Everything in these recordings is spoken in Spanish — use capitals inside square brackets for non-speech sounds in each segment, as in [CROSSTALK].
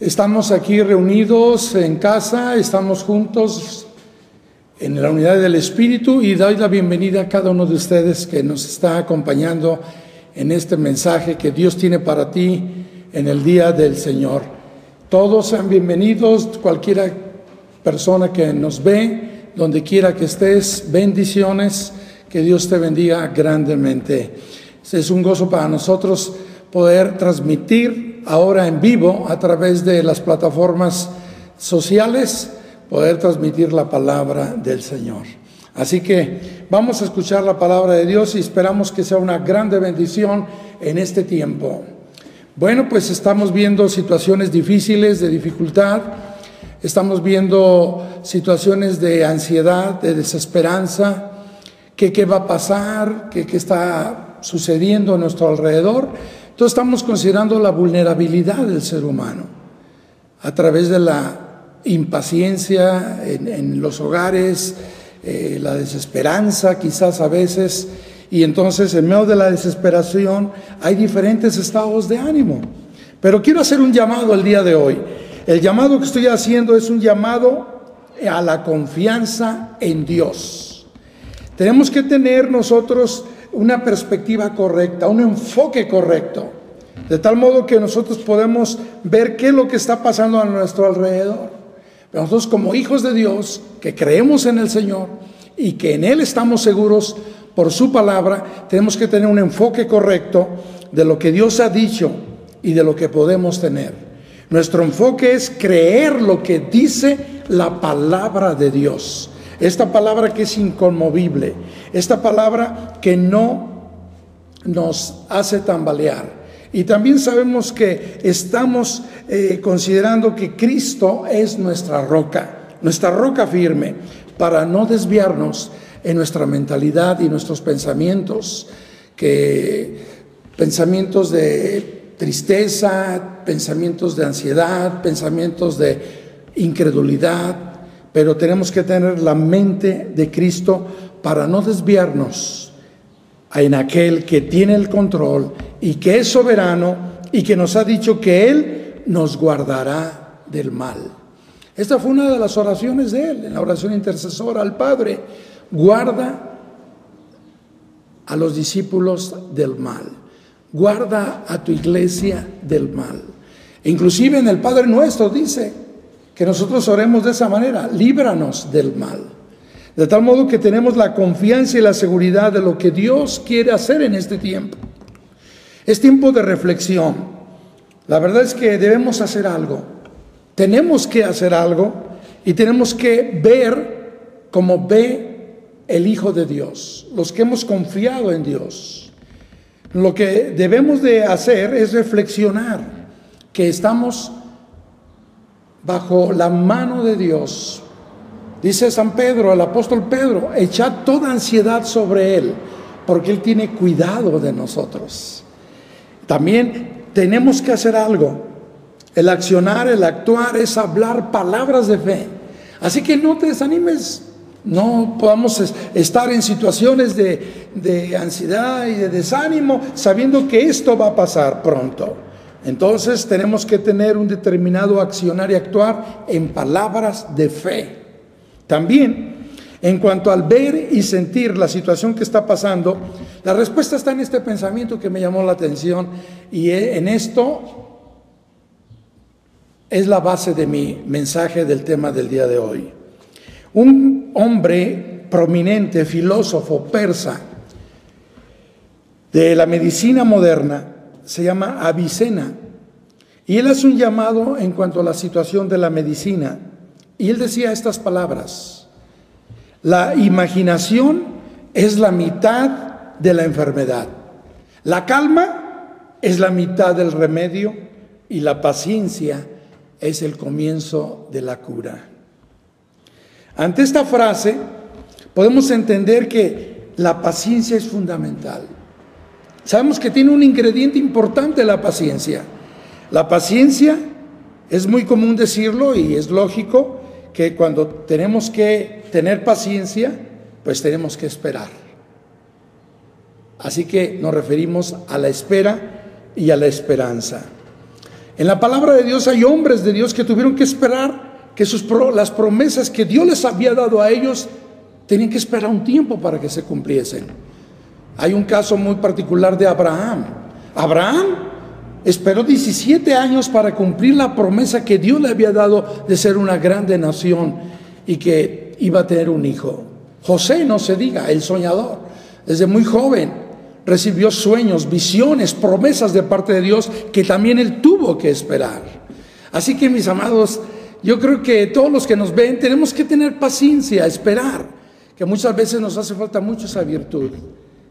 Estamos aquí reunidos en casa, estamos juntos en la unidad del Espíritu y doy la bienvenida a cada uno de ustedes que nos está acompañando en este mensaje que Dios tiene para ti en el día del Señor. Todos sean bienvenidos, cualquiera persona que nos ve, donde quiera que estés, bendiciones, que Dios te bendiga grandemente. Es un gozo para nosotros poder transmitir ahora en vivo a través de las plataformas sociales, poder transmitir la palabra del Señor. Así que vamos a escuchar la palabra de Dios y esperamos que sea una grande bendición en este tiempo. Bueno, pues estamos viendo situaciones difíciles, de dificultad, estamos viendo situaciones de ansiedad, de desesperanza, que qué va a pasar, que qué está sucediendo a nuestro alrededor. Entonces estamos considerando la vulnerabilidad del ser humano a través de la impaciencia en, los hogares, eh, la desesperanza quizás a veces, y entonces en medio de la desesperación hay diferentes estados de ánimo. Pero quiero hacer un llamado el día de hoy. El llamado que estoy haciendo es un llamado a la confianza en Dios. Tenemos que tener nosotros una perspectiva correcta, un enfoque correcto, de tal modo que nosotros podemos ver qué es lo que está pasando a nuestro alrededor. Pero nosotros como hijos de Dios, que creemos en el Señor y que en Él estamos seguros por su palabra, tenemos que tener un enfoque correcto de lo que Dios ha dicho y de lo que podemos tener. Nuestro enfoque es creer lo que dice la palabra de Dios. Esta palabra que es inconmovible, esta palabra que no nos hace tambalear. Y también sabemos que estamos eh, considerando que Cristo es nuestra roca, nuestra roca firme, para no desviarnos en nuestra mentalidad y nuestros pensamientos, que pensamientos de tristeza, pensamientos de ansiedad, pensamientos de incredulidad, pero tenemos que tener la mente de Cristo para no desviarnos en aquel que tiene el control y que es soberano y que nos ha dicho que Él nos guardará del mal. Esta fue una de las oraciones de Él, en la oración intercesora al Padre, guarda a los discípulos del mal, guarda a tu iglesia del mal. inclusive en el Padre nuestro dice, que nosotros oremos de esa manera, líbranos del mal. De tal modo que tenemos la confianza y la seguridad de lo que Dios quiere hacer en este tiempo. Es tiempo de reflexión. La verdad es que debemos hacer algo. Tenemos que hacer algo y tenemos que ver como ve el Hijo de Dios, los que hemos confiado en Dios. Lo que debemos de hacer es reflexionar que estamos bajo la mano de Dios. Dice San Pedro, el apóstol Pedro, echad toda ansiedad sobre Él, porque Él tiene cuidado de nosotros. También tenemos que hacer algo. El accionar, el actuar es hablar palabras de fe. Así que no te desanimes, no podamos estar en situaciones de, de ansiedad y de desánimo sabiendo que esto va a pasar pronto. Entonces tenemos que tener un determinado accionar y actuar en palabras de fe. También, en cuanto al ver y sentir la situación que está pasando, la respuesta está en este pensamiento que me llamó la atención y en esto es la base de mi mensaje del tema del día de hoy. Un hombre prominente, filósofo persa de la medicina moderna, se llama Avicena. Y él hace un llamado en cuanto a la situación de la medicina. Y él decía estas palabras. La imaginación es la mitad de la enfermedad. La calma es la mitad del remedio y la paciencia es el comienzo de la cura. Ante esta frase podemos entender que la paciencia es fundamental. Sabemos que tiene un ingrediente importante la paciencia. La paciencia es muy común decirlo y es lógico que cuando tenemos que tener paciencia, pues tenemos que esperar. Así que nos referimos a la espera y a la esperanza. En la palabra de Dios hay hombres de Dios que tuvieron que esperar que sus, las promesas que Dios les había dado a ellos tenían que esperar un tiempo para que se cumpliesen. Hay un caso muy particular de Abraham. Abraham esperó 17 años para cumplir la promesa que Dios le había dado de ser una grande nación y que iba a tener un hijo. José, no se diga, el soñador, desde muy joven recibió sueños, visiones, promesas de parte de Dios que también él tuvo que esperar. Así que mis amados, yo creo que todos los que nos ven tenemos que tener paciencia, esperar, que muchas veces nos hace falta mucho esa virtud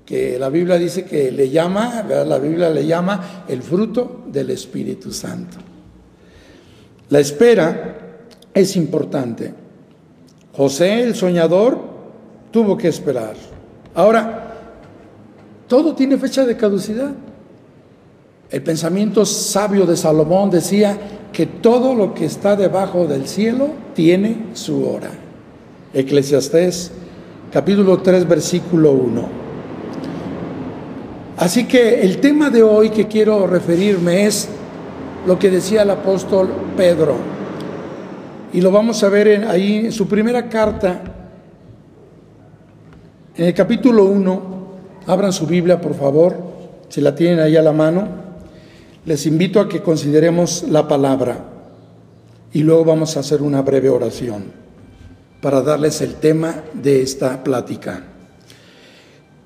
que la Biblia dice que le llama, la Biblia le llama el fruto del Espíritu Santo. La espera es importante. José, el soñador, tuvo que esperar. Ahora, todo tiene fecha de caducidad. El pensamiento sabio de Salomón decía que todo lo que está debajo del cielo tiene su hora. Eclesiastés capítulo 3 versículo 1. Así que el tema de hoy que quiero referirme es lo que decía el apóstol Pedro. Y lo vamos a ver ahí en su primera carta, en el capítulo 1. Abran su Biblia, por favor, si la tienen ahí a la mano. Les invito a que consideremos la palabra y luego vamos a hacer una breve oración para darles el tema de esta plática.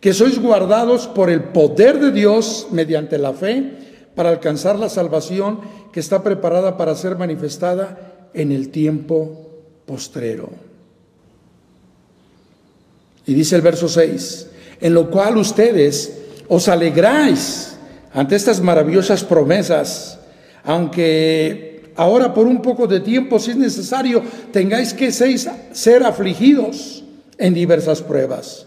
que sois guardados por el poder de Dios mediante la fe para alcanzar la salvación que está preparada para ser manifestada en el tiempo postrero. Y dice el verso 6, en lo cual ustedes os alegráis ante estas maravillosas promesas, aunque ahora por un poco de tiempo, si es necesario, tengáis que ser afligidos en diversas pruebas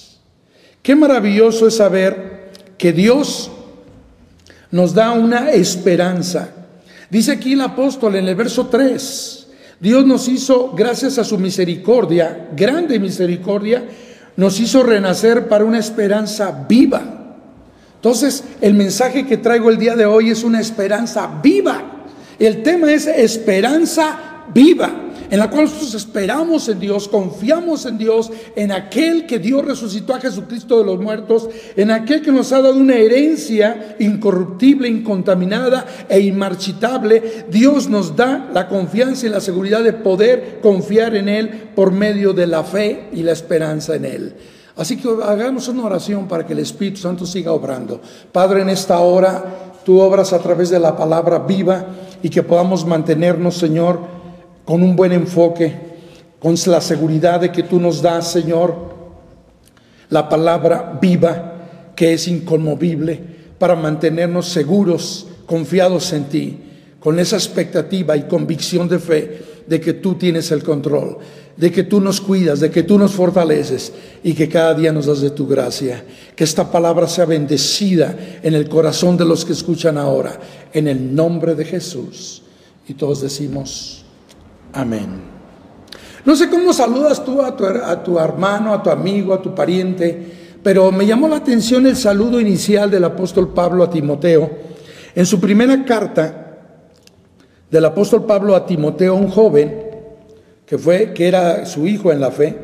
Qué maravilloso es saber que Dios nos da una esperanza. Dice aquí el apóstol en el verso 3, Dios nos hizo, gracias a su misericordia, grande misericordia, nos hizo renacer para una esperanza viva. Entonces, el mensaje que traigo el día de hoy es una esperanza viva. El tema es esperanza viva en la cual nosotros esperamos en Dios, confiamos en Dios, en aquel que Dios resucitó a Jesucristo de los muertos, en aquel que nos ha dado una herencia incorruptible, incontaminada e inmarchitable. Dios nos da la confianza y la seguridad de poder confiar en Él por medio de la fe y la esperanza en Él. Así que hagamos una oración para que el Espíritu Santo siga obrando. Padre, en esta hora tú obras a través de la palabra viva y que podamos mantenernos, Señor, con un buen enfoque, con la seguridad de que tú nos das, Señor, la palabra viva que es inconmovible para mantenernos seguros, confiados en ti, con esa expectativa y convicción de fe de que tú tienes el control, de que tú nos cuidas, de que tú nos fortaleces y que cada día nos das de tu gracia. Que esta palabra sea bendecida en el corazón de los que escuchan ahora, en el nombre de Jesús. Y todos decimos, Amén. No sé cómo saludas tú a tu, a tu, hermano, a tu amigo, a tu pariente, pero me llamó la atención el saludo inicial del apóstol Pablo a Timoteo. En su primera carta del apóstol Pablo a Timoteo, un joven que fue que era su hijo en la fe,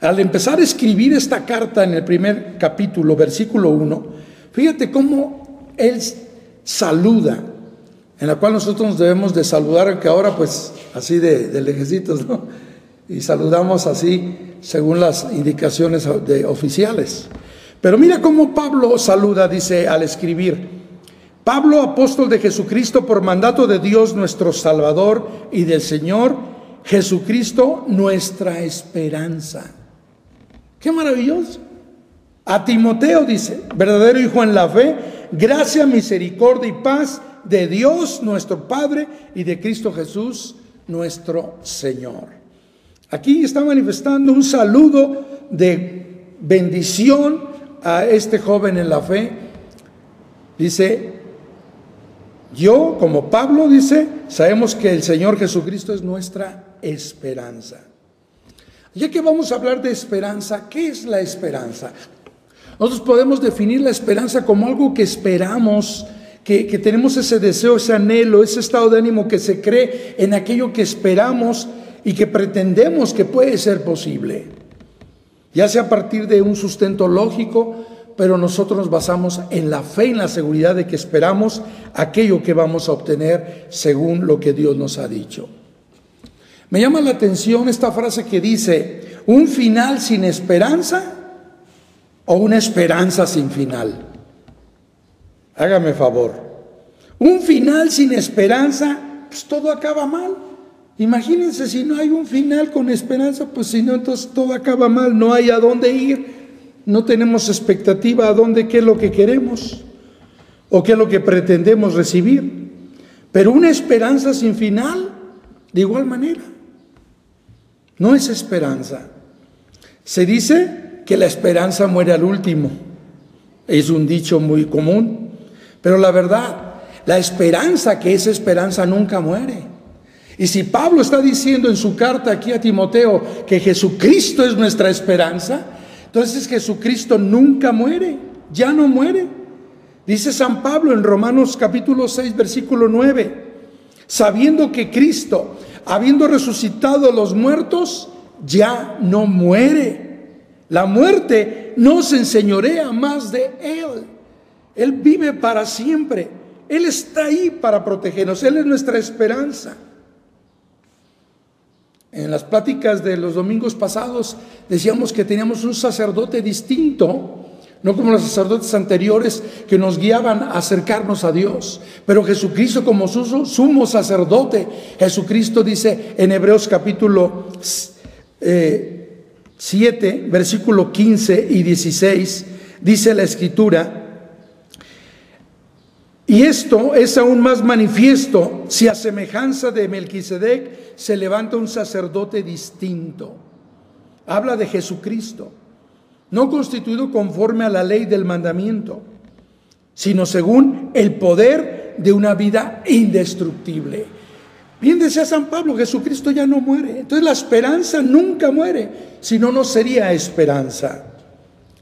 al empezar a escribir esta carta en el primer capítulo, versículo 1, fíjate cómo él saluda en la cual nosotros nos debemos de saludar, que ahora pues así de, de lejecitos, ¿no? Y saludamos así según las indicaciones de oficiales. Pero mira cómo Pablo saluda, dice al escribir, Pablo, apóstol de Jesucristo por mandato de Dios nuestro Salvador y del Señor Jesucristo nuestra esperanza. Qué maravilloso. A Timoteo dice, verdadero hijo en la fe, gracia, misericordia y paz de Dios nuestro Padre y de Cristo Jesús nuestro Señor. Aquí está manifestando un saludo de bendición a este joven en la fe. Dice, yo como Pablo dice, sabemos que el Señor Jesucristo es nuestra esperanza. Ya que vamos a hablar de esperanza, ¿qué es la esperanza? Nosotros podemos definir la esperanza como algo que esperamos, que, tenemos ese deseo, ese anhelo, ese estado de ánimo que se cree en aquello que esperamos y que pretendemos que puede ser posible. Ya sea a partir de un sustento lógico, pero nosotros nos basamos en la fe y en la seguridad de que esperamos aquello que vamos a obtener según lo que Dios nos ha dicho. Me llama la atención esta frase que dice, un final sin esperanza o una esperanza sin final. Hágame favor. Un final sin esperanza, pues todo acaba mal. Imagínense si no hay un final con esperanza, pues si no, entonces todo acaba mal, no hay a dónde ir, no tenemos expectativa a dónde, qué es lo que queremos o qué es lo que pretendemos recibir. Pero una esperanza sin final, de igual manera, no es esperanza. Se dice que la esperanza muere al último. Es un dicho muy común. Pero la verdad, la esperanza que es esperanza nunca muere. Y si Pablo está diciendo en su carta aquí a Timoteo que Jesucristo es nuestra esperanza, entonces Jesucristo nunca muere, ya no muere. Dice San Pablo en Romanos capítulo 6, versículo 9, sabiendo que Cristo, habiendo resucitado a los muertos, ya no muere. La muerte no se enseñorea más de Él. Él vive para siempre. Él está ahí para protegernos. Él es nuestra esperanza. En las pláticas de los domingos pasados decíamos que teníamos un sacerdote distinto, no como los sacerdotes anteriores que nos guiaban a acercarnos a Dios, pero Jesucristo como su sumo sacerdote, Jesucristo dice en Hebreos capítulo 7, eh, versículo 15 y 16, dice la escritura, y esto es aún más manifiesto si a semejanza de Melquisedec se levanta un sacerdote distinto. Habla de Jesucristo, no constituido conforme a la ley del mandamiento, sino según el poder de una vida indestructible. Bien decía San Pablo, Jesucristo ya no muere. Entonces la esperanza nunca muere, si no, no sería esperanza.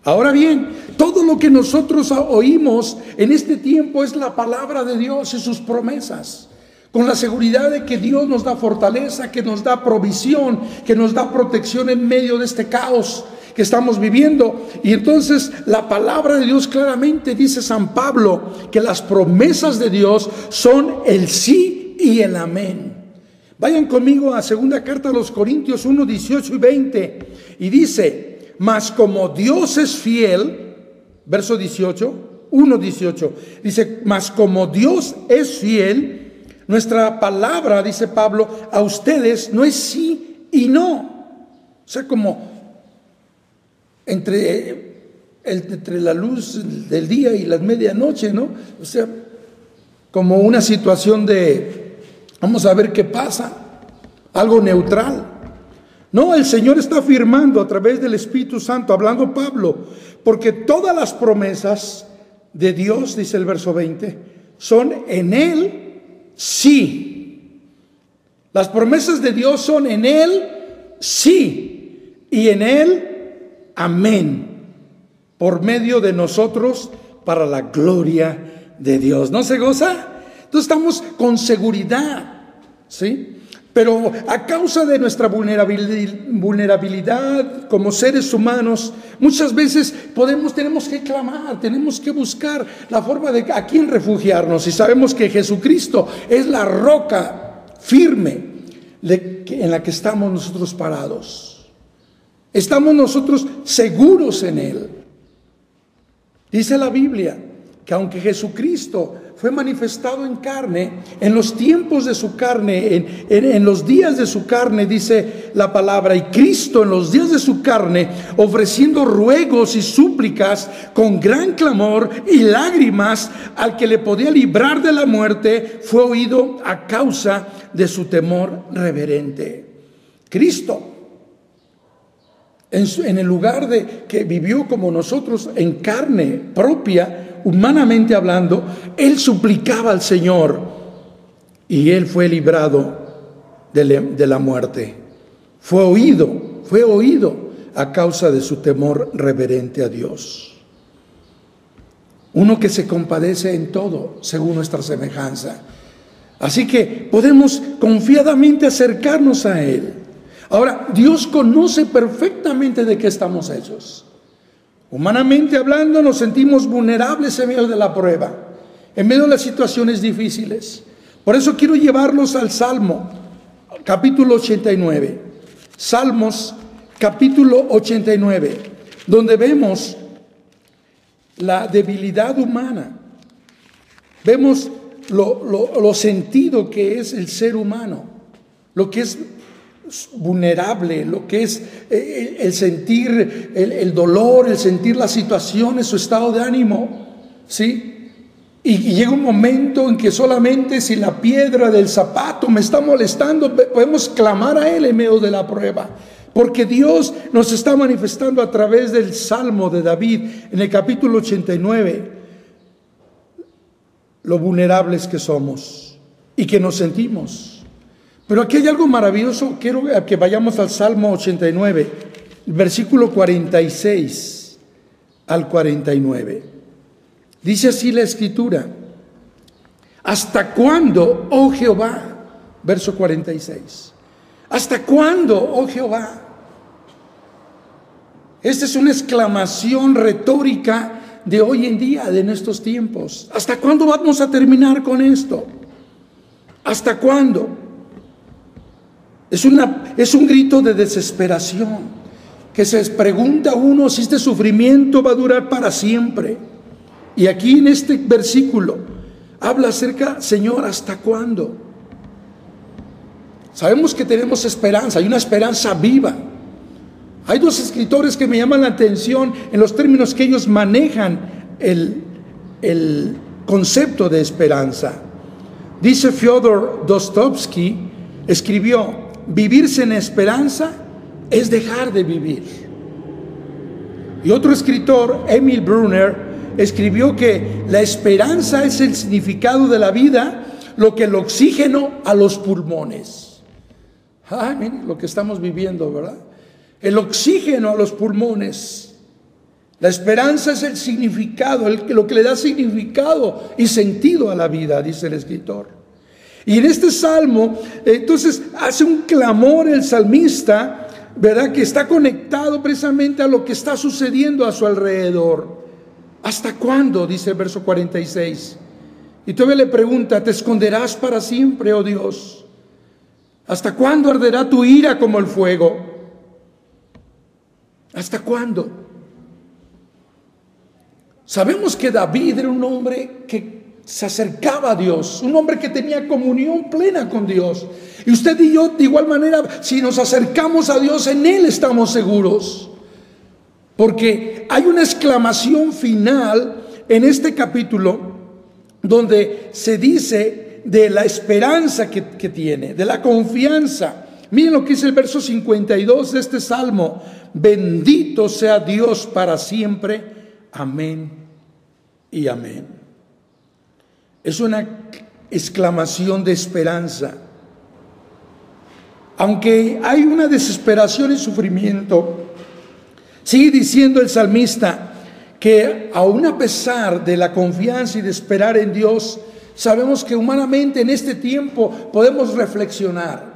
Ahora bien, todo lo que nosotros oímos en este tiempo es la palabra de Dios y sus promesas, con la seguridad de que Dios nos da fortaleza, que nos da provisión, que nos da protección en medio de este caos que estamos viviendo. Y entonces la palabra de Dios claramente dice San Pablo que las promesas de Dios son el sí y el amén. Vayan conmigo a segunda carta a los Corintios 1, 18 y 20 y dice, mas como Dios es fiel, verso 18, 1, 18, dice, mas como Dios es fiel, nuestra palabra, dice Pablo, a ustedes no es sí y no. O sea, como entre, entre la luz del día y la medianoche, ¿no? O sea, como una situación de, vamos a ver qué pasa, algo neutral. No, el Señor está afirmando a través del Espíritu Santo, hablando Pablo, porque todas las promesas de Dios, dice el verso 20, son en Él sí. Las promesas de Dios son en Él sí y en Él amén, por medio de nosotros para la gloria de Dios. ¿No se goza? Entonces estamos con seguridad, ¿sí? Pero a causa de nuestra vulnerabilidad como seres humanos, muchas veces tenemos que clamar, tenemos que buscar la forma de a quién refugiarnos. Y sabemos que Jesucristo es la roca firme en la que estamos nosotros parados. Estamos nosotros seguros en Él. Dice la Biblia que aunque Jesucristo fue manifestado en carne, en los tiempos de su carne, en, los días de su carne, dice la palabra, y Cristo en los días de su carne, ofreciendo ruegos y súplicas con gran clamor y lágrimas al que le podía librar de la muerte, fue oído a causa de su temor reverente. Cristo en, el lugar de que vivió como nosotros en carne propia, humanamente hablando, él suplicaba al Señor y él fue librado de, la muerte. Fue oído, fue oído a causa de su temor reverente a Dios. Uno que se compadece en todo según nuestra semejanza. Así que podemos confiadamente acercarnos a Él. Ahora, Dios conoce perfectamente de qué estamos hechos. Humanamente hablando, nos sentimos vulnerables en medio de la prueba, en medio de las situaciones difíciles. Por eso quiero llevarlos al Salmo, capítulo 89. Salmos, capítulo 89, donde vemos la debilidad humana. Vemos lo, lo sentido que es el ser humano, lo que es vulnerable, lo que es eh, el sentir el, dolor, el sentir la situación, su estado de ánimo, ¿sí? Y, llega un momento en que solamente si la piedra del zapato me está molestando, podemos clamar a Él en medio de la prueba. Porque Dios nos está manifestando a través del Salmo de David en el capítulo 89 lo vulnerables que somos y que nos sentimos. Pero aquí hay algo maravilloso. Quiero que vayamos al Salmo 89, versículo 46 al 49. Dice así la escritura. ¿Hasta cuándo, oh Jehová? Verso 46. ¿Hasta cuándo, oh Jehová? Esta es una exclamación retórica de hoy en día, de nuestros tiempos. ¿Hasta cuándo vamos a terminar con esto? ¿Hasta cuándo? Es, una, es un grito de desesperación, que se pregunta uno si este sufrimiento va a durar para siempre. Y aquí en este versículo habla acerca, Señor, ¿hasta cuándo? Sabemos que tenemos esperanza, hay una esperanza viva. Hay dos escritores que me llaman la atención en los términos que ellos manejan el, el concepto de esperanza. Dice Fyodor Dostoevsky, escribió, vivir sin esperanza es dejar de vivir. Y otro escritor, Emil Brunner, escribió que la esperanza es el significado de la vida, lo que el oxígeno a los pulmones. Ah, miren lo que estamos viviendo, ¿verdad? El oxígeno a los pulmones. La esperanza es el significado, lo que le da significado y sentido a la vida, dice el escritor. Y en este salmo, entonces hace un clamor el salmista, ¿verdad? Que está conectado precisamente a lo que está sucediendo a su alrededor. ¿Hasta cuándo? Dice el verso 46. Y todavía le pregunta, ¿te esconderás para siempre, oh Dios? ¿Hasta cuándo arderá tu ira como el fuego? ¿Hasta cuándo? Sabemos que David era un hombre que se acercaba a Dios, un hombre que tenía comunión plena con Dios. Y usted y yo, de igual manera, si nos acercamos a Dios, en Él estamos seguros. Porque hay una exclamación final en este capítulo donde se dice de la esperanza que, tiene, de la confianza. Miren lo que dice el verso 52 de este salmo. Bendito sea Dios para siempre. Amén y amén. Es una exclamación de esperanza. Aunque hay una desesperación y sufrimiento, sigue diciendo el salmista que aun a pesar de la confianza y de esperar en Dios, sabemos que humanamente en este tiempo podemos reflexionar.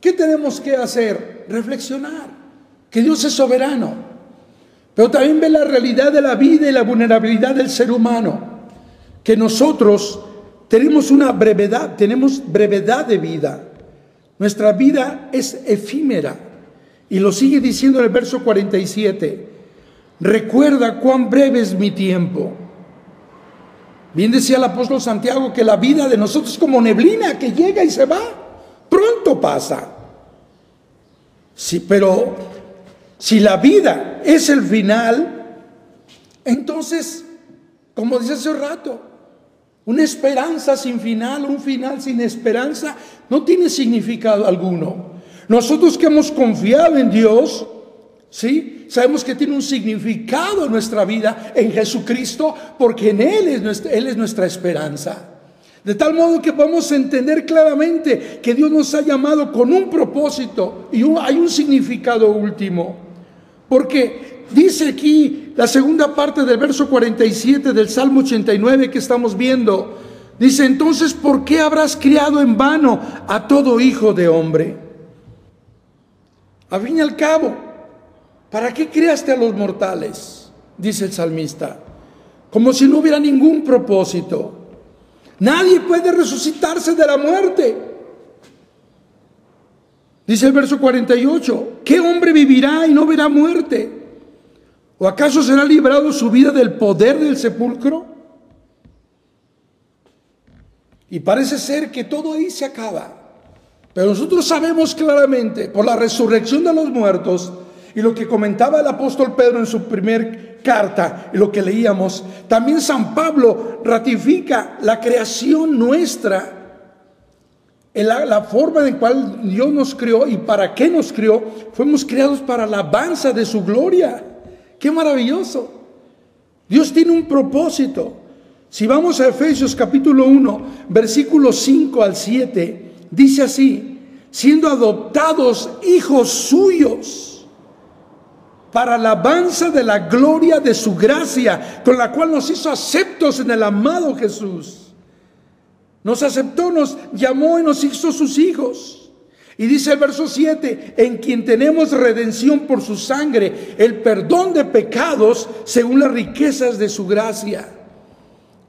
¿Qué tenemos que hacer? Reflexionar, que Dios es soberano, pero también ve la realidad de la vida y la vulnerabilidad del ser humano, que nosotros tenemos una brevedad, tenemos brevedad de vida. Nuestra vida es efímera. Y lo sigue diciendo en el verso 47. Recuerda cuán breve es mi tiempo. Bien decía el apóstol Santiago que la vida de nosotros es como neblina que llega y se va. Pronto pasa. Sí, pero si la vida es el final, entonces, como dice hace rato, una esperanza sin final, un final sin esperanza, no tiene significado alguno. Nosotros que hemos confiado en Dios, ¿sí? Sabemos que tiene un significado en nuestra vida en Jesucristo, porque en Él es nuestra, esperanza. De tal modo que podemos entender claramente que Dios nos ha llamado con un propósito y hay un significado último. Porque dice aquí la segunda parte del verso 47 del Salmo 89 que estamos viendo, dice entonces, ¿por qué habrás criado en vano a todo hijo de hombre? A fin y al cabo, ¿para qué creaste a los mortales? Dice el salmista, como si no hubiera ningún propósito. Nadie puede resucitarse de la muerte. Dice el verso 48, ¿qué hombre vivirá y no verá muerte? ¿O acaso será librado su vida del poder del sepulcro? Y parece ser que todo ahí se acaba. Pero nosotros sabemos claramente por la resurrección de los muertos y lo que comentaba el apóstol Pedro en su primer carta y lo que leíamos, también San Pablo ratifica la creación nuestra, la, la forma en cual Dios nos creó y para qué nos creó. Fuimos creados para la alabanza de su gloria. Qué maravilloso. Dios tiene un propósito. Si vamos a Efesios capítulo 1, versículos 5 al 7, Dice así, siendo adoptados hijos suyos para la alabanza de la gloria de su gracia, con la cual nos hizo aceptos en el amado Jesús. Nos aceptó, nos llamó y nos hizo sus hijos. Y dice el verso 7, en quien tenemos redención por su sangre, el perdón de pecados según las riquezas de su gracia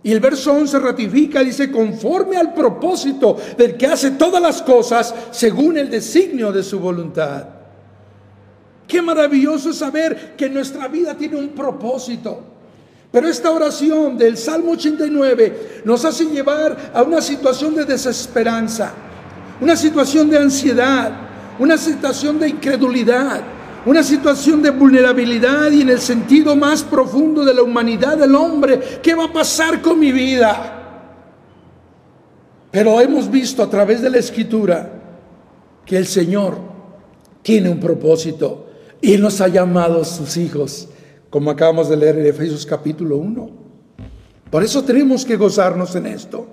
y el verso 11 ratifica, dice, conforme al propósito del que hace todas las cosas según el designio de su voluntad. Qué maravilloso saber que nuestra vida tiene un propósito. Pero esta oración del Salmo 89 nos hace llevar a una situación de desesperanza, una situación de ansiedad, una situación de incredulidad, una situación de vulnerabilidad y en el sentido más profundo de la humanidad del hombre. ¿Qué va a pasar con mi vida? Pero hemos visto a través de la escritura que el Señor tiene un propósito y nos ha llamado sus hijos, como acabamos de leer en Efesios capítulo 1. Por eso tenemos que gozarnos en esto.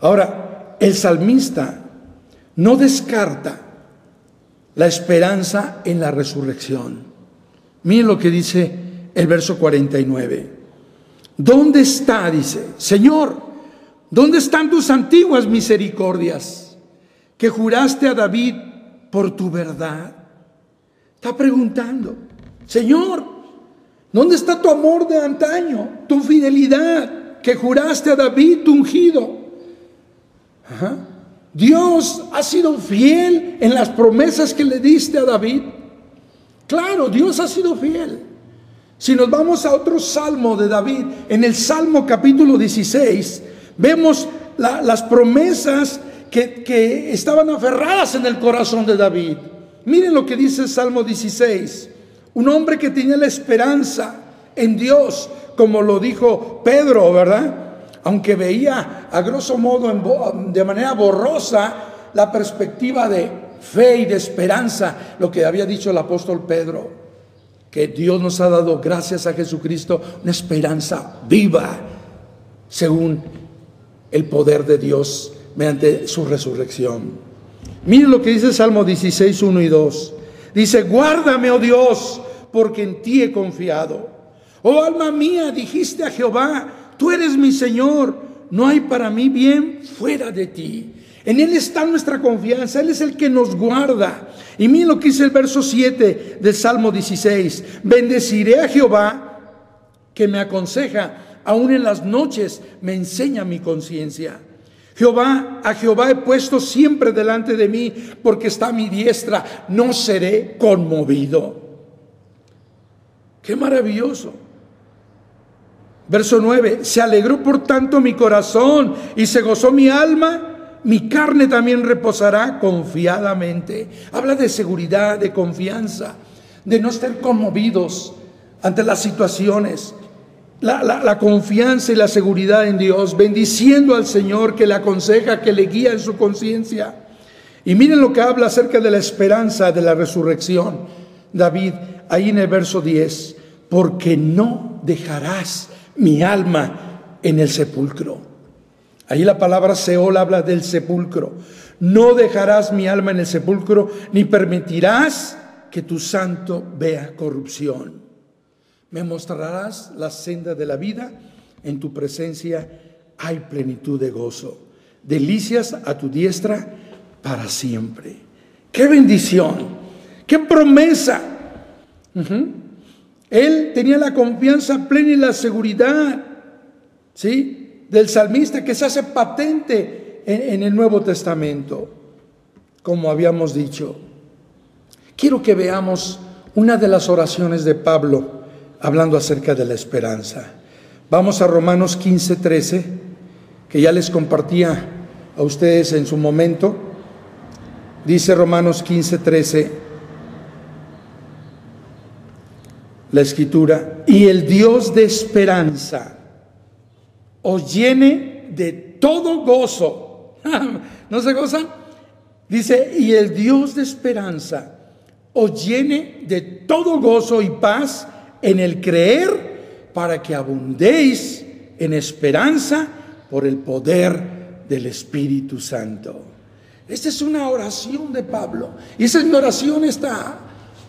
Ahora, el salmista no descarta la esperanza en la resurrección. Miren lo que dice el verso 49. ¿Dónde está? Dice, Señor, ¿dónde están tus antiguas misericordias que juraste a David por tu verdad? Está preguntando, Señor, ¿dónde está tu amor de antaño, tu fidelidad que juraste a David tu ungido? Dios ha sido fiel en las promesas que le diste a David. Claro, Dios ha sido fiel. Si nos vamos a otro salmo de David, en el Salmo capítulo 16, vemos las promesas que, que estaban aferradas en el corazón de David. Miren lo que dice el Salmo 16. Un hombre que tenía la esperanza en Dios, como lo dijo Pedro, ¿verdad? Aunque veía a grosso modo de manera borrosa la perspectiva de fe y de esperanza, lo que había dicho el apóstol Pedro, que Dios nos ha dado, gracias a Jesucristo, una esperanza viva, según el poder de Dios mediante su resurrección. Miren lo que dice Salmo 16, 1 y 2. Dice, guárdame, oh Dios, porque en ti he confiado. Oh alma mía, dijiste a Jehová, tú eres mi Señor, no hay para mí bien fuera de ti. En Él está nuestra confianza, Él es el que nos guarda. Y miren lo que dice el verso 7 del Salmo 16. Bendeciré a Jehová que me aconseja, aún en las noches me enseña mi conciencia. Jehová, a Jehová he puesto siempre delante de mí, porque está a mi diestra, no seré conmovido. Qué maravilloso. Verso 9, se alegró por tanto mi corazón y se gozó mi alma mi carne también reposará confiadamente. Habla de seguridad, de confianza, de no estar conmovidos ante las situaciones. La, confianza y la seguridad en Dios, bendiciendo al Señor que le aconseja, que le guía en su conciencia. Y miren lo que habla acerca de la esperanza de la resurrección. David, ahí en el verso 10, porque no dejarás mi alma en el sepulcro. Ahí la palabra Seol habla del sepulcro. No dejarás mi alma en el sepulcro, ni permitirás que tu santo vea corrupción. Me mostrarás la senda de la vida, en tu presencia hay plenitud de gozo. Delicias a tu diestra para siempre. ¡Qué bendición! ¡Qué promesa! Él tenía la confianza plena y la seguridad. ¿Sí? del salmista que se hace patente en, el Nuevo Testamento, como habíamos dicho. Quiero que veamos una de las oraciones de Pablo hablando acerca de la esperanza. Vamos a Romanos 15, 13, que ya les compartía a ustedes en su momento. Dice Romanos 15, 13, la escritura, y el Dios de esperanza os llene de todo gozo. [LAUGHS] ¿No se gozan? Dice, y el Dios de esperanza os llene de todo gozo y paz en el creer para que abundéis en esperanza por el poder del Espíritu Santo. Esta es una oración de Pablo. Y esa oración esta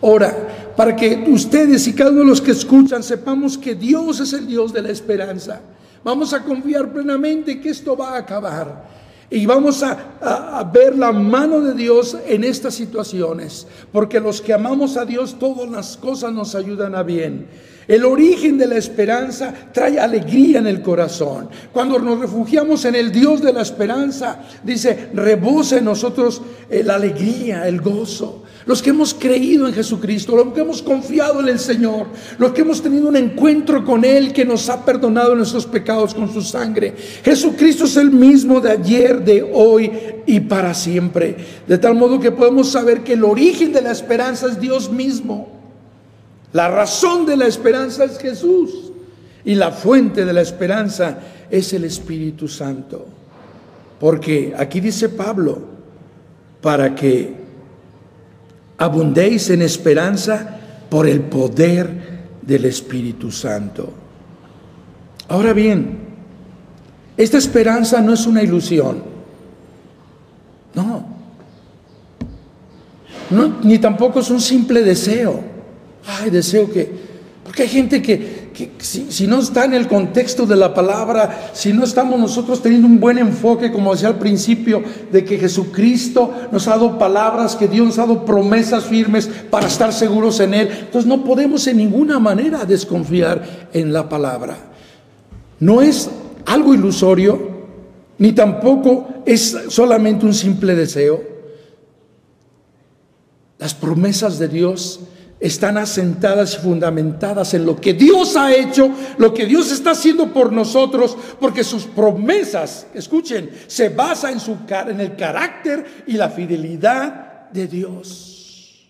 hora, para que ustedes y cada uno de los que escuchan sepamos que Dios es el Dios de la esperanza. Vamos a confiar plenamente que esto va a acabar. Y vamos a, ver la mano de Dios en estas situaciones, porque los que amamos a Dios, todas las cosas nos ayudan a bien. El origen de la esperanza trae alegría en el corazón. Cuando nos refugiamos en el Dios de la esperanza, dice, rebosa en nosotros la alegría, el gozo los que hemos creído en Jesucristo, los que hemos confiado en el Señor, los que hemos tenido un encuentro con Él que nos ha perdonado nuestros pecados con su sangre. Jesucristo es el mismo de ayer, de hoy y para siempre. De tal modo que podemos saber que el origen de la esperanza es Dios mismo. La razón de la esperanza es Jesús. Y la fuente de la esperanza es el Espíritu Santo. Porque aquí dice Pablo, para que abundéis en esperanza por el poder del Espíritu Santo. Ahora bien, esta esperanza no es una ilusión. No. no ni tampoco es un simple deseo. Ay, deseo que... Porque hay gente que, si, no está en el contexto de la palabra, si no estamos nosotros teniendo un buen enfoque, como decía al principio, de que Jesucristo nos ha dado palabras, que Dios nos ha dado promesas firmes para estar seguros en Él, entonces no podemos en ninguna manera desconfiar en la palabra. No es algo ilusorio, ni tampoco es solamente un simple deseo. Las promesas de Dios están asentadas y fundamentadas en lo que Dios ha hecho, lo que Dios está haciendo por nosotros, porque sus promesas, escuchen, se basa en, su, en el carácter y la fidelidad de Dios.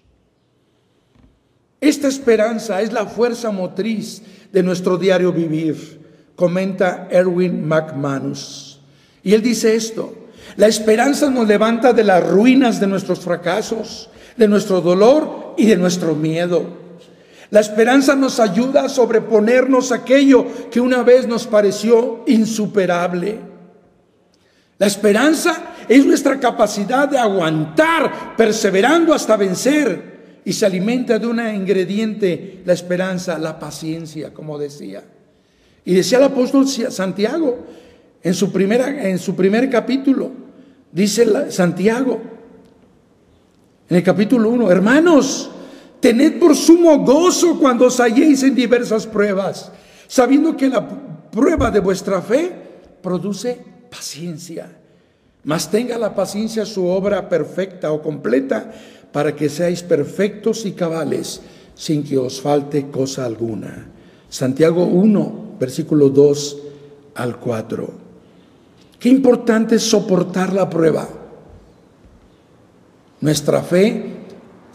Esta esperanza es la fuerza motriz de nuestro diario vivir, comenta Erwin McManus. Y él dice esto, la esperanza nos levanta de las ruinas de nuestros fracasos, de nuestro dolor y de nuestro miedo. La esperanza nos ayuda a sobreponernos a aquello que una vez nos pareció insuperable. La esperanza es nuestra capacidad de aguantar, perseverando hasta vencer, y se alimenta de un ingrediente, la esperanza, la paciencia, como decía. Y decía el apóstol Santiago, en su, primera, en su primer capítulo, dice Santiago, en el capítulo 1, hermanos, tened por sumo gozo cuando os halléis en diversas pruebas, sabiendo que la prueba de vuestra fe produce paciencia. Mas tenga la paciencia su obra perfecta o completa para que seáis perfectos y cabales sin que os falte cosa alguna. Santiago 1, versículo 2 al 4. Qué importante es soportar la prueba. Nuestra fe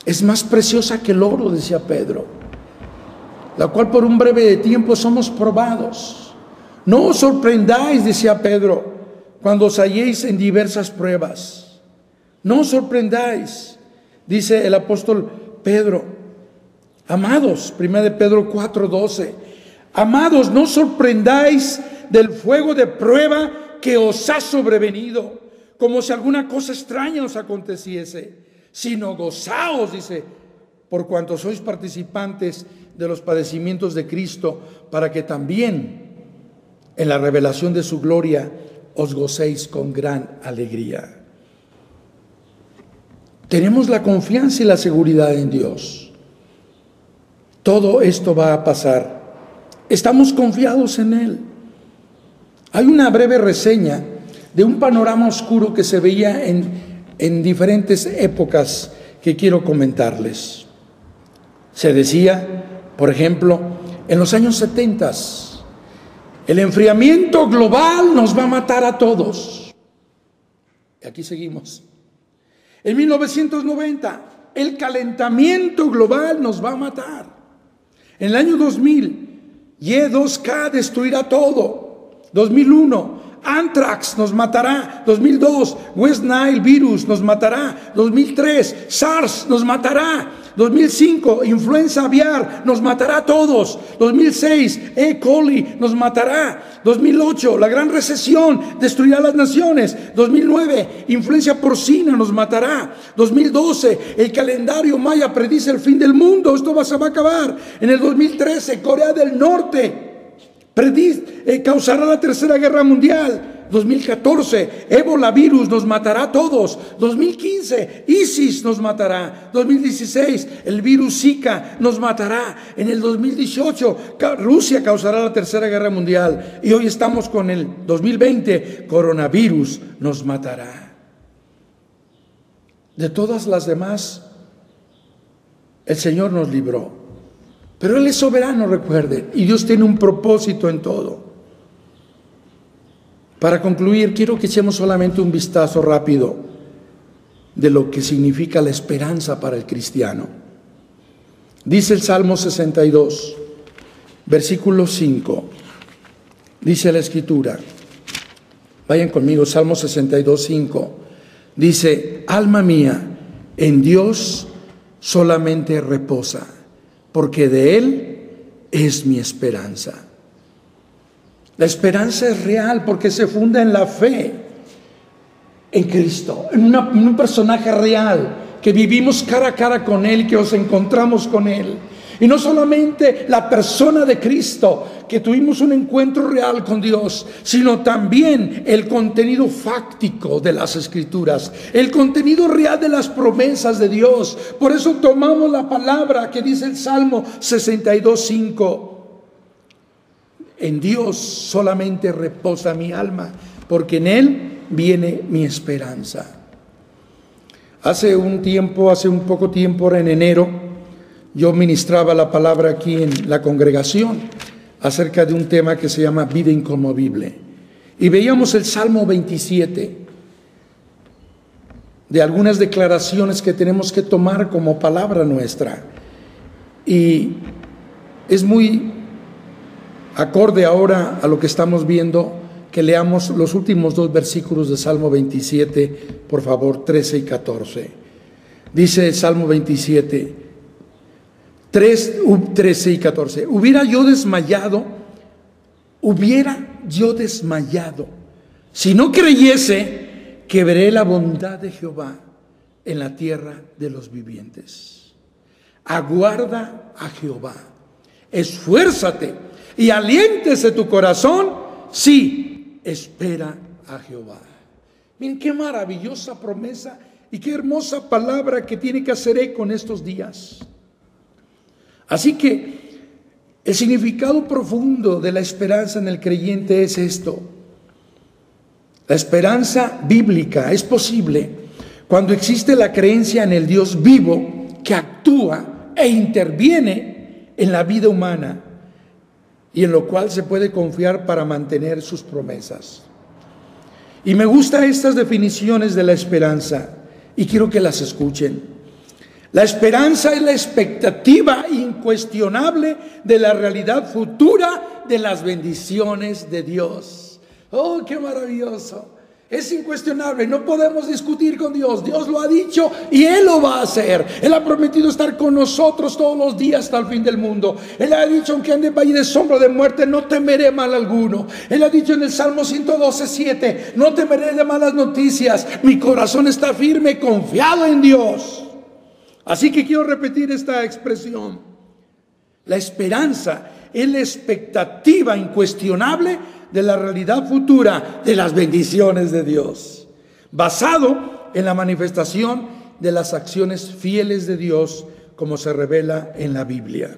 es más preciosa que el oro, decía Pedro, la cual por un breve tiempo somos probados. No os sorprendáis, decía Pedro, cuando os halléis en diversas pruebas. No os sorprendáis, dice el apóstol Pedro. Amados, 1 de Pedro 4:12. Amados, no sorprendáis del fuego de prueba que os ha sobrevenido, como si alguna cosa extraña os aconteciese, sino gozaos, dice, por cuanto sois participantes de los padecimientos de Cristo, para que también en la revelación de su gloria os gocéis con gran alegría. Tenemos la confianza y la seguridad en Dios. Todo esto va a pasar. Estamos confiados en Él. Hay una breve reseña de un panorama oscuro que se veía en, en diferentes épocas que quiero comentarles. Se decía, por ejemplo, en los años 70, el enfriamiento global nos va a matar a todos. Y aquí seguimos. En 1990, el calentamiento global nos va a matar. En el año 2000, Y2K destruirá todo. 2001, Anthrax nos matará. 2002, West Nile virus nos matará. 2003, SARS nos matará. 2005, influenza aviar nos matará a todos. 2006, E. coli nos matará. 2008, la gran recesión destruirá las naciones. 2009, influencia porcina nos matará. 2012, el calendario maya predice el fin del mundo. Esto va, va a acabar. En el 2013, Corea del Norte predice, eh, causará la tercera guerra mundial. 2014, ébola virus nos matará a todos. 2015, ISIS nos matará. 2016, el virus Zika nos matará. En el 2018, Rusia causará la tercera guerra mundial. Y hoy estamos con el 2020, coronavirus nos matará. De todas las demás, el Señor nos libró. Pero Él es soberano, recuerden, y Dios tiene un propósito en todo. Para concluir, quiero que echemos solamente un vistazo rápido de lo que significa la esperanza para el cristiano. Dice el Salmo 62, versículo 5. Dice la escritura. Vayan conmigo, Salmo 62, 5. Dice, alma mía, en Dios solamente reposa, porque de Él es mi esperanza. La esperanza es real porque se funda en la fe en Cristo, en, un personaje real, que vivimos cara a cara con Él, que nos encontramos con Él. Y no solamente la persona de Cristo, que tuvimos un encuentro real con Dios, sino también el contenido fáctico de las escrituras, el contenido real de las promesas de Dios. Por eso tomamos la palabra que dice el Salmo 62.5 en Dios solamente reposa mi alma, porque en Él viene mi esperanza. Hace un tiempo, hace un poco tiempo, en enero, yo ministraba la palabra aquí en la congregación acerca de un tema que se llama vida inconmovible. Y veíamos el Salmo 27 de algunas declaraciones que tenemos que tomar como palabra nuestra. Y es muy Acorde ahora a lo que estamos viendo, que leamos los últimos dos versículos de Salmo 27, por favor, 13 y 14. Dice Salmo 27, 3, 13 y 14. Hubiera yo desmayado, hubiera yo desmayado, si no creyese que veré la bondad de Jehová en la tierra de los vivientes. Aguarda a Jehová, esfuérzate y aliéntese tu corazón, sí, espera a Jehová. Miren qué maravillosa promesa y qué hermosa palabra que tiene que hacer eco en estos días. Así que el significado profundo de la esperanza en el creyente es esto. La esperanza bíblica es posible cuando existe la creencia en el Dios vivo que actúa e interviene en la vida humana y en lo cual se puede confiar para mantener sus promesas. Y me gustan estas definiciones de la esperanza y quiero que las escuchen. La esperanza es la expectativa incuestionable de la realidad futura de las bendiciones de Dios. Oh, qué maravilloso. Es incuestionable, no podemos discutir con Dios. Dios lo ha dicho y Él lo va a hacer. Él ha prometido estar con nosotros todos los días hasta el fin del mundo. Él ha dicho, aunque ande valle de sombra de muerte, no temeré mal alguno. Él ha dicho en el Salmo 112, 7, no temeré de malas noticias. Mi corazón está firme, confiado en Dios. Así que quiero repetir esta expresión. La esperanza es la expectativa incuestionable de la realidad futura de las bendiciones de Dios, basado en la manifestación de las acciones fieles de Dios como se revela en la Biblia.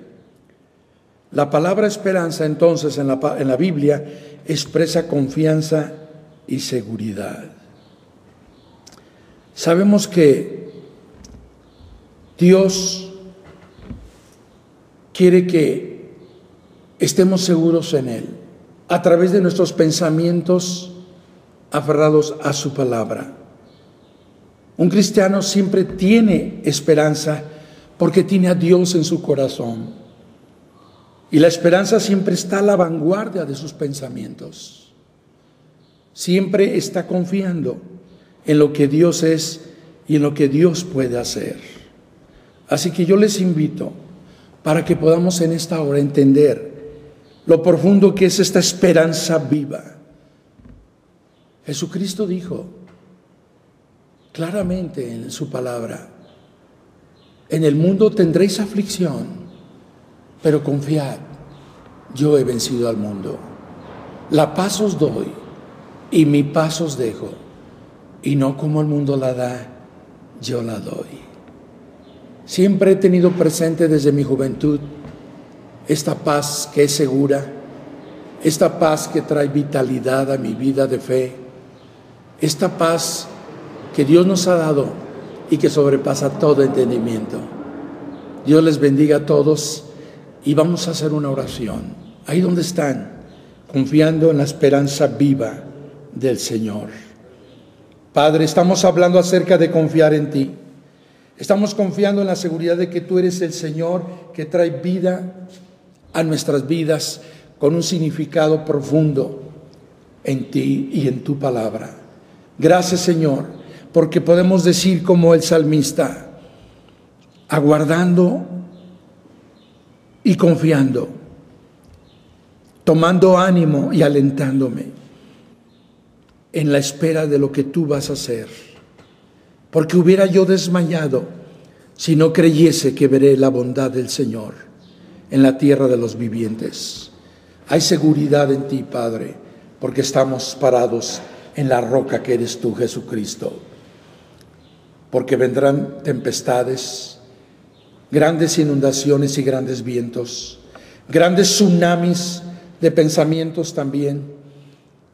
La palabra esperanza entonces en la, en la Biblia expresa confianza y seguridad. Sabemos que Dios quiere que estemos seguros en Él a través de nuestros pensamientos aferrados a su palabra. Un cristiano siempre tiene esperanza porque tiene a Dios en su corazón. Y la esperanza siempre está a la vanguardia de sus pensamientos. Siempre está confiando en lo que Dios es y en lo que Dios puede hacer. Así que yo les invito para que podamos en esta hora entender lo profundo que es esta esperanza viva. Jesucristo dijo claramente en su palabra, en el mundo tendréis aflicción, pero confiad, yo he vencido al mundo. La paz os doy y mi paz os dejo, y no como el mundo la da, yo la doy. Siempre he tenido presente desde mi juventud esta paz que es segura, esta paz que trae vitalidad a mi vida de fe, esta paz que Dios nos ha dado y que sobrepasa todo entendimiento. Dios les bendiga a todos y vamos a hacer una oración. Ahí donde están, confiando en la esperanza viva del Señor. Padre, estamos hablando acerca de confiar en ti. Estamos confiando en la seguridad de que tú eres el Señor que trae vida a nuestras vidas con un significado profundo en ti y en tu palabra. Gracias Señor, porque podemos decir como el salmista, aguardando y confiando, tomando ánimo y alentándome en la espera de lo que tú vas a hacer porque hubiera yo desmayado si no creyese que veré la bondad del Señor en la tierra de los vivientes. Hay seguridad en ti, Padre, porque estamos parados en la roca que eres tú, Jesucristo. Porque vendrán tempestades, grandes inundaciones y grandes vientos, grandes tsunamis de pensamientos también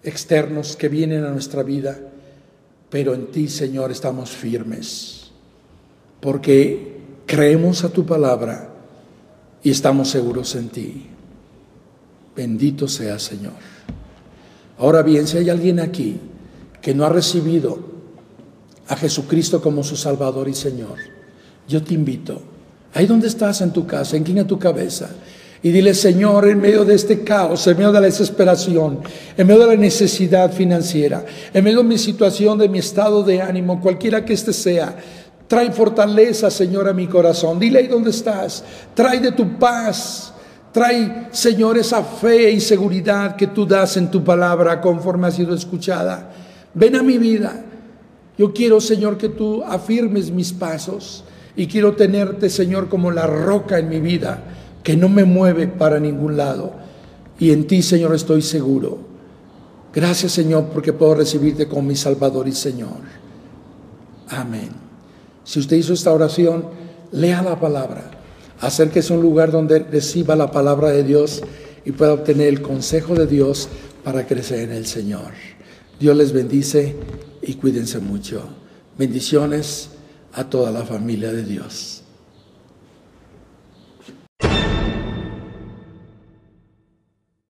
externos que vienen a nuestra vida pero en ti, Señor, estamos firmes, porque creemos a tu palabra y estamos seguros en ti. Bendito sea, Señor. Ahora bien, si hay alguien aquí que no ha recibido a Jesucristo como su Salvador y Señor, yo te invito, ahí donde estás en tu casa, inclina tu cabeza y dile, Señor, en medio de este caos, en medio de la desesperación, en medio de la necesidad financiera, en medio de mi situación, de mi estado de ánimo, cualquiera que este sea, trae fortaleza, Señor, a mi corazón. Dile ahí donde estás, trae de tu paz. Trae, Señor, esa fe y seguridad que tú das en tu palabra conforme ha sido escuchada. Ven a mi vida. Yo quiero, Señor, que tú afirmes mis pasos y quiero tenerte, Señor, como la roca en mi vida que no me mueve para ningún lado. Y en ti, Señor, estoy seguro Gracias Señor porque puedo recibirte como mi Salvador y Señor. Amén. Si usted hizo esta oración, lea la palabra. Acérquese a un lugar donde reciba la palabra de Dios y pueda obtener el consejo de Dios para crecer en el Señor. Dios les bendice y cuídense mucho. Bendiciones a toda la familia de Dios.